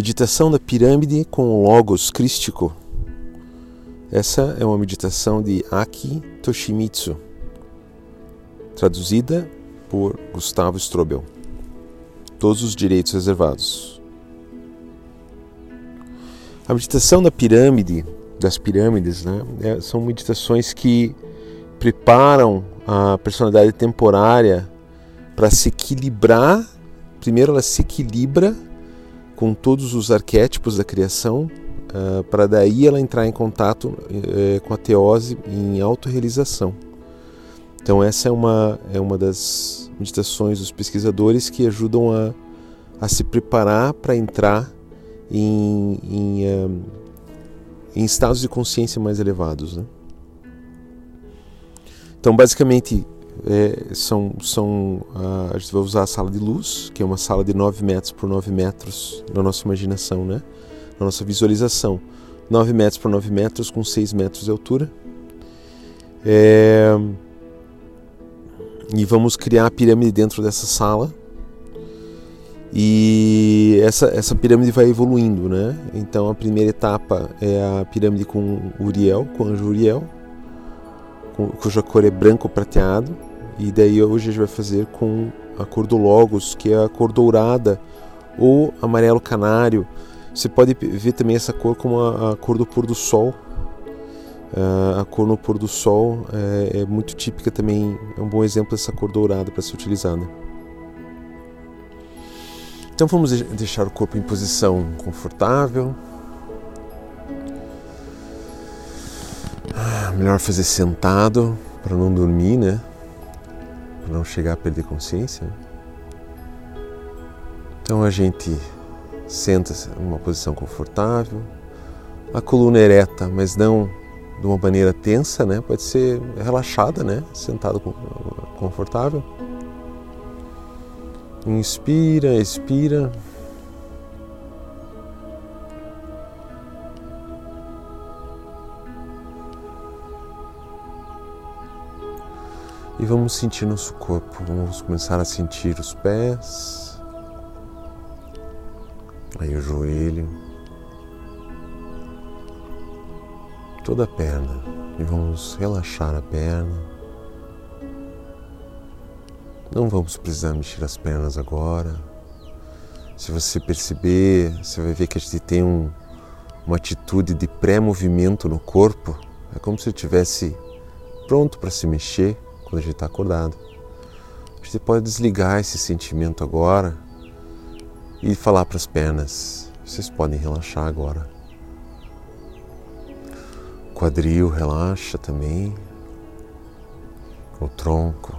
Meditação da pirâmide com o Logos crístico. Essa é uma meditação de Aki Toshimitsu, traduzida por Gustavo Strobel. Todos os direitos reservados. A meditação da pirâmide, das pirâmides, né, é, são meditações que preparam a personalidade temporária para se equilibrar. Primeiro, ela se equilibra com todos os arquétipos da criação, uh, para daí ela entrar em contato uh, com a teose em autorrealização. Então essa é uma, é uma das meditações dos pesquisadores que ajudam a, a se preparar para entrar em, em, um, em, estados de consciência mais elevados. Né? Então basicamente é, são, são a, a gente vai usar a sala de luz, que é uma sala de 9 metros por 9 metros na nossa imaginação, né? na nossa visualização. 9 metros por 9 metros com 6 metros de altura. É... E vamos criar a pirâmide dentro dessa sala. E essa, essa pirâmide vai evoluindo, né? Então a primeira etapa é a pirâmide com Uriel, com o anjo Uriel, cuja cor é branco prateado. E daí hoje a gente vai fazer com a cor do Logos, que é a cor dourada ou amarelo canário. Você pode ver também essa cor como a, a cor do pôr do sol. Uh, a cor no pôr do sol é, é, muito típica também, é um bom exemplo dessa cor dourada para ser utilizada. Então vamos deixar o corpo em posição confortável. Ah, melhor fazer sentado para não dormir, né? Para não chegar a perder consciência. Então a gente senta-se em uma posição confortável, a coluna ereta, mas não de uma maneira tensa, né? Pode ser relaxada, né? Sentado confortável. Inspira, expira. E vamos sentir nosso corpo. Vamos começar a sentir os pés, aí o joelho, toda a perna. E vamos relaxar a perna. Não vamos precisar mexer as pernas agora. Se você perceber, você vai ver que a gente tem um, uma atitude de pré-movimento no corpo. É como se estivesse pronto para se mexer quando a gente está acordado. Você pode desligar esse sentimento agora e falar para as pernas: vocês podem relaxar agora. O quadril relaxa também, o tronco.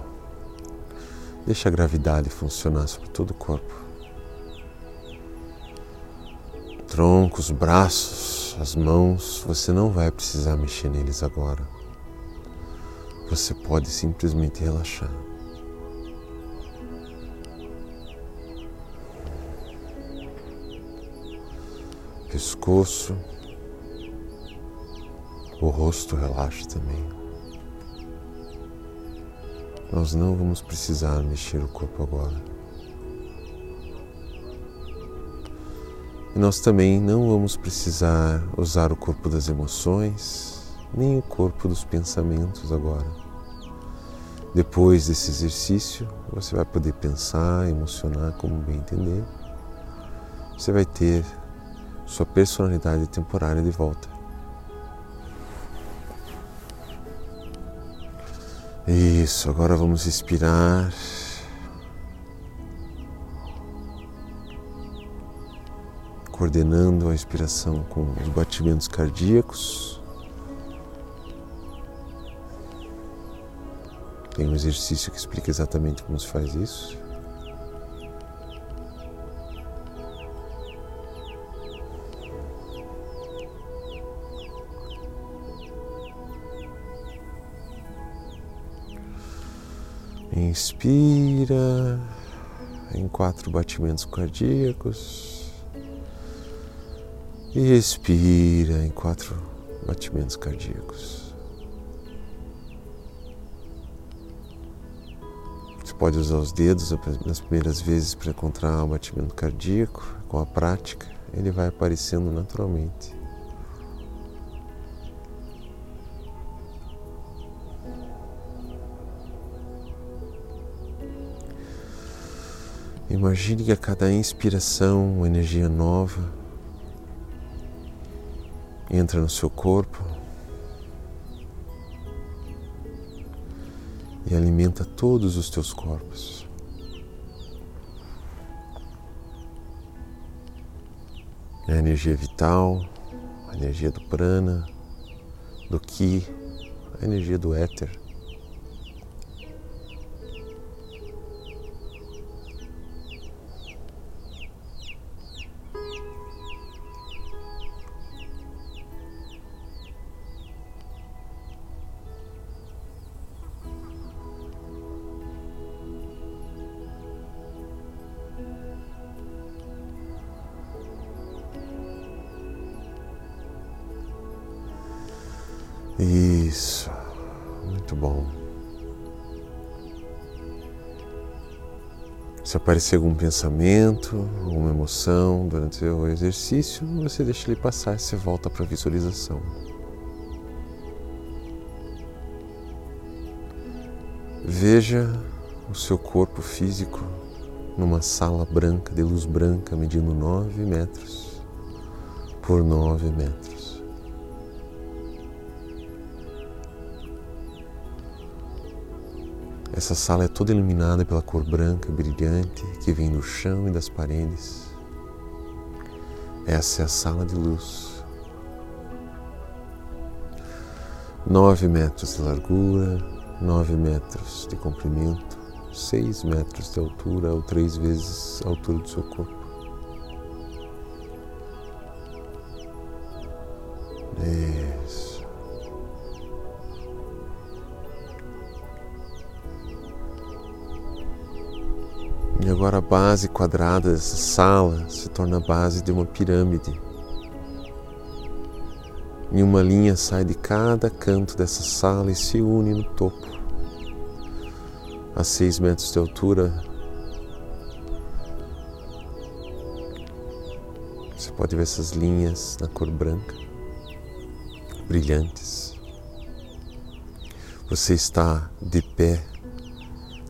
Deixa a gravidade funcionar sobre todo o corpo. Tronco, os braços, as mãos, você não vai precisar mexer neles agora você pode simplesmente relaxar. Pescoço, o rosto relaxa também. Nós não vamos precisar mexer o corpo agora. E nós também não vamos precisar usar o corpo das emoções, nem o corpo dos pensamentos agora. Depois desse exercício, você vai poder pensar, emocionar como bem entender. Você vai ter sua personalidade temporária de volta. Isso, agora vamos respirar. Coordenando a inspiração com os batimentos cardíacos. Tem um exercício que explica exatamente como se faz isso. Inspira em quatro batimentos cardíacos e expira em quatro batimentos cardíacos. Pode usar os dedos nas primeiras vezes para encontrar o batimento cardíaco com a prática ele vai aparecendo naturalmente. Imagine que a cada inspiração, uma energia nova entra no seu corpo e alimenta todos os teus corpos. A energia vital, a energia do prana, do ki, a energia do éter. Isso, muito bom. Se aparecer algum pensamento, alguma emoção durante o exercício, você deixa ele passar e você volta para a visualização. Veja o seu corpo físico numa sala branca, de luz branca, medindo 9 metros por 9 metros. Essa sala é toda iluminada pela cor branca brilhante que vem do chão e das paredes. Essa é a sala de luz. Nove metros de largura, nove metros de comprimento, seis metros de altura ou três vezes a altura do seu corpo. Isso. Agora a base quadrada dessa sala se torna a base de uma pirâmide. E uma linha sai de cada canto dessa sala e se une no topo. A seis metros de altura, você pode ver essas linhas na cor branca, brilhantes. Você está de pé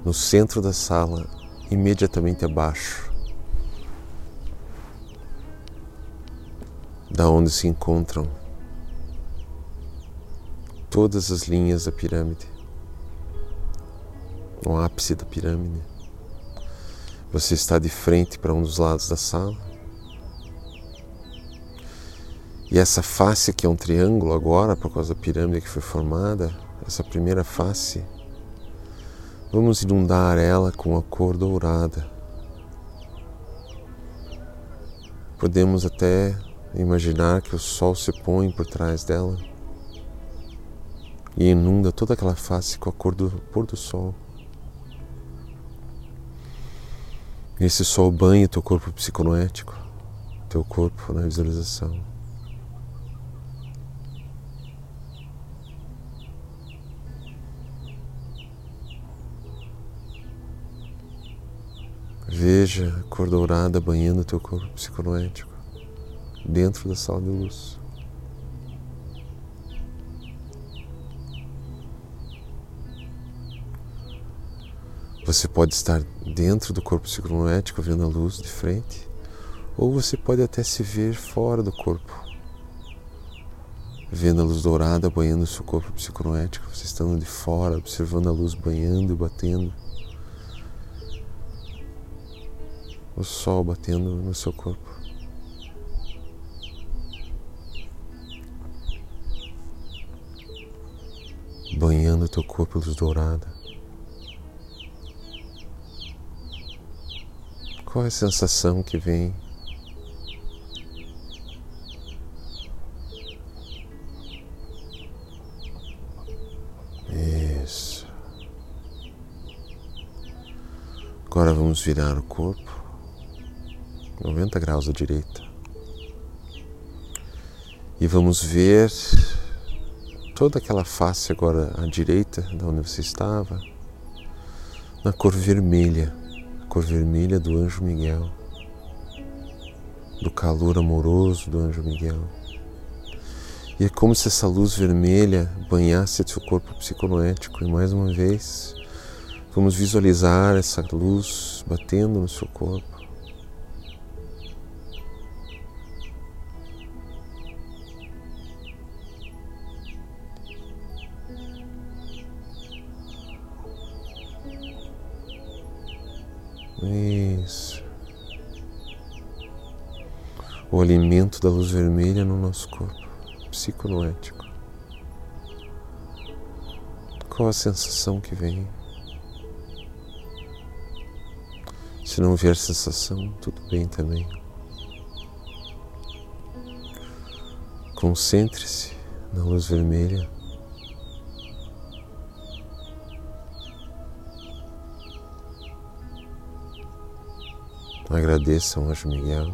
no centro da sala imediatamente abaixo da onde se encontram todas as linhas da pirâmide, o ápice da pirâmide. Você está de frente para um dos lados da sala. E essa face que é um triângulo agora, por causa da pirâmide que foi formada, essa primeira face Vamos inundar ela com a cor dourada. Podemos até imaginar que o sol se põe por trás dela e inunda toda aquela face com a cor do pôr do sol. Esse sol banha teu corpo psiconoético, teu corpo na visualização. Veja a cor dourada banhando teu corpo psiconoético dentro da sala de luz. Você pode estar dentro do corpo psiconoético vendo a luz de frente, ou você pode até se ver fora do corpo, vendo a luz dourada banhando o seu corpo psiconoético, você estando de fora, observando a luz banhando e batendo o sol batendo no seu corpo. Banhando teu corpo luz dourada. Qual é a sensação que vem? Isso. Agora vamos virar o corpo. 90 graus à direita. E vamos ver toda aquela face agora à direita, da onde você estava, na cor vermelha, cor vermelha do anjo Miguel. do calor amoroso do anjo Miguel. E é como se essa luz vermelha banhasse seu corpo psiconoético. E mais uma vez, vamos visualizar essa luz batendo no seu corpo. Isso. O alimento da luz vermelha no nosso corpo psiconoético. Qual a sensação que vem? Se não vier sensação, tudo bem também. Concentre-se na luz vermelha. Agradeça ao Anjo Miguel.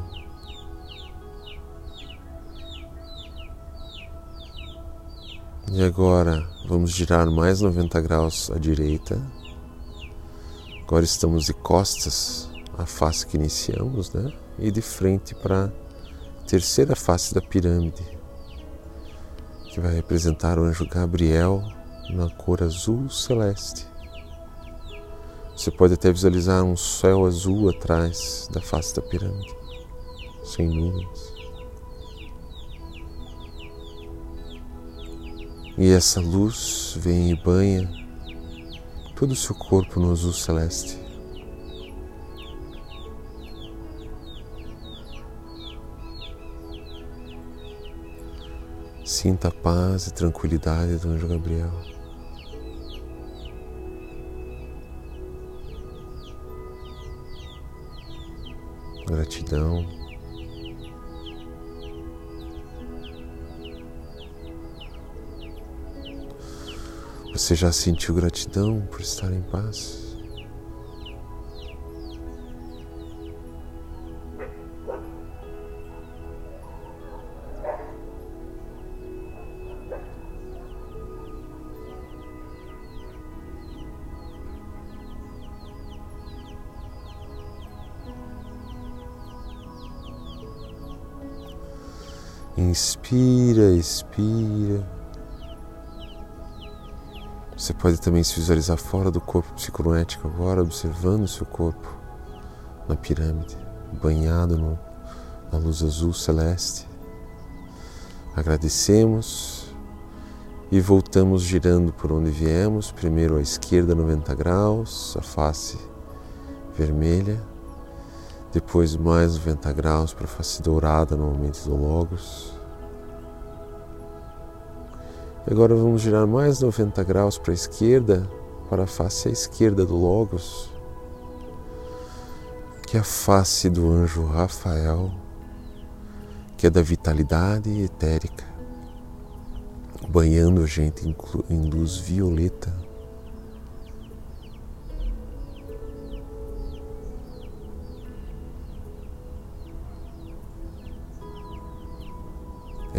E agora vamos girar mais 90 graus à direita. Agora estamos de costas à face que iniciamos, né? E de frente para a terceira face da pirâmide, que vai representar o anjo Gabriel na cor azul celeste. Você pode até visualizar um céu azul atrás da face da pirâmide, sem nuvens. E essa luz vem e banha todo o seu corpo no azul celeste. Sinta a paz e tranquilidade do anjo Gabriel. Gratidão. Você já sentiu gratidão por estar em paz? Inspira, expira. Você pode também se visualizar fora do corpo psiconético agora, observando o seu corpo na pirâmide, banhado no, na luz azul celeste. Agradecemos e voltamos girando por onde viemos, primeiro à esquerda 90 graus, a face vermelha, depois mais 90 graus para a face dourada no momento do Logos. Agora vamos girar mais 90 graus para a esquerda, para a face à esquerda do Logos, que é a face do anjo Rafael, que é da vitalidade etérica, banhando a gente em luz violeta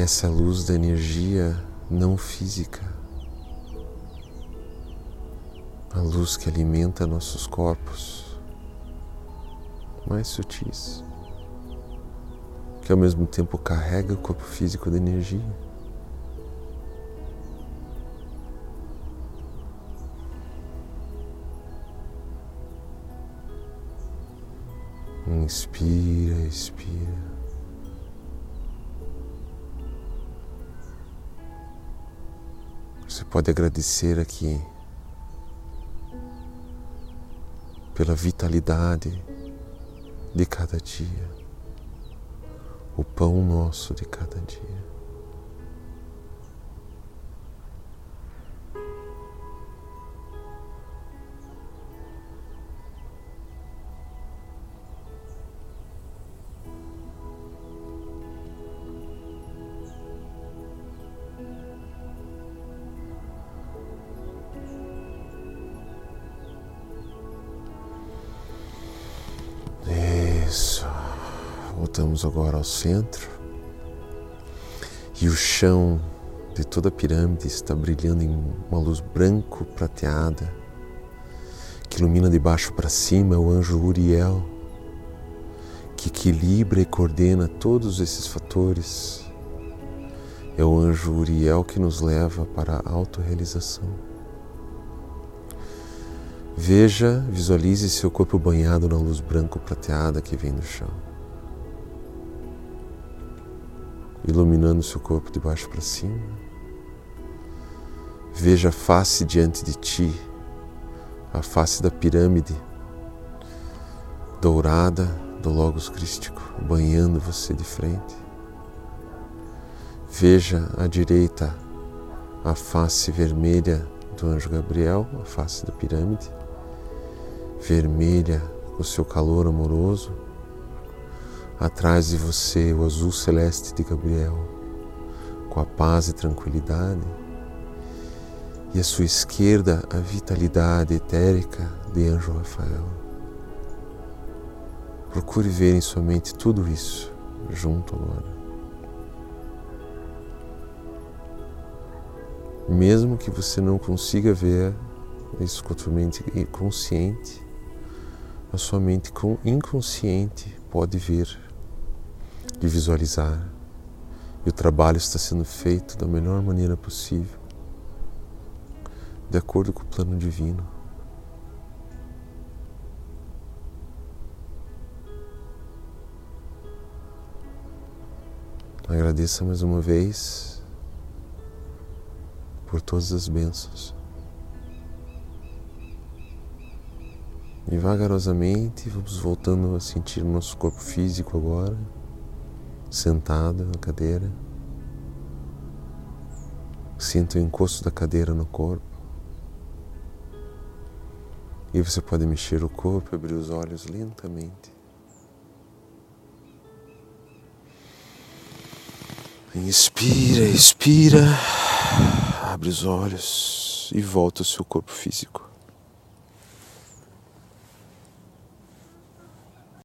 essa luz da energia não física, a luz que alimenta nossos corpos mais sutis, que ao mesmo tempo carrega o corpo físico de energia. Inspira, expira. Você pode agradecer aqui pela vitalidade de cada dia, o pão nosso de cada dia. Voltamos agora ao centro e o chão de toda a pirâmide está brilhando em uma luz branco prateada que ilumina de baixo para cima o anjo Uriel, que equilibra e coordena todos esses fatores. É o anjo Uriel que nos leva para a autorrealização. Veja, visualize seu corpo banhado na luz branco prateada que vem do chão, iluminando seu corpo de baixo para cima. Veja a face diante de ti, a face da pirâmide dourada do Logos Crístico, banhando você de frente. Veja à direita a face vermelha do anjo Gabriel, a face da pirâmide vermelha, o seu calor amoroso. Atrás de você, o azul celeste de Gabriel, com a paz e tranquilidade. E à sua esquerda, a vitalidade etérica de Anjo Rafael. Procure ver em sua mente tudo isso junto agora. Mesmo que você não consiga ver isso com a sua mente consciente, a sua mente inconsciente pode vir e visualizar. E o trabalho está sendo feito da melhor maneira possível, de acordo com o plano divino. Agradeça mais uma vez por todas as bênçãos. E vagarosamente vamos voltando a sentir o nosso corpo físico agora, sentado na cadeira. Sinta o encosto da cadeira no corpo. E você pode mexer o corpo e abrir os olhos lentamente. Inspira, expira, abre os olhos e volta ao seu corpo físico.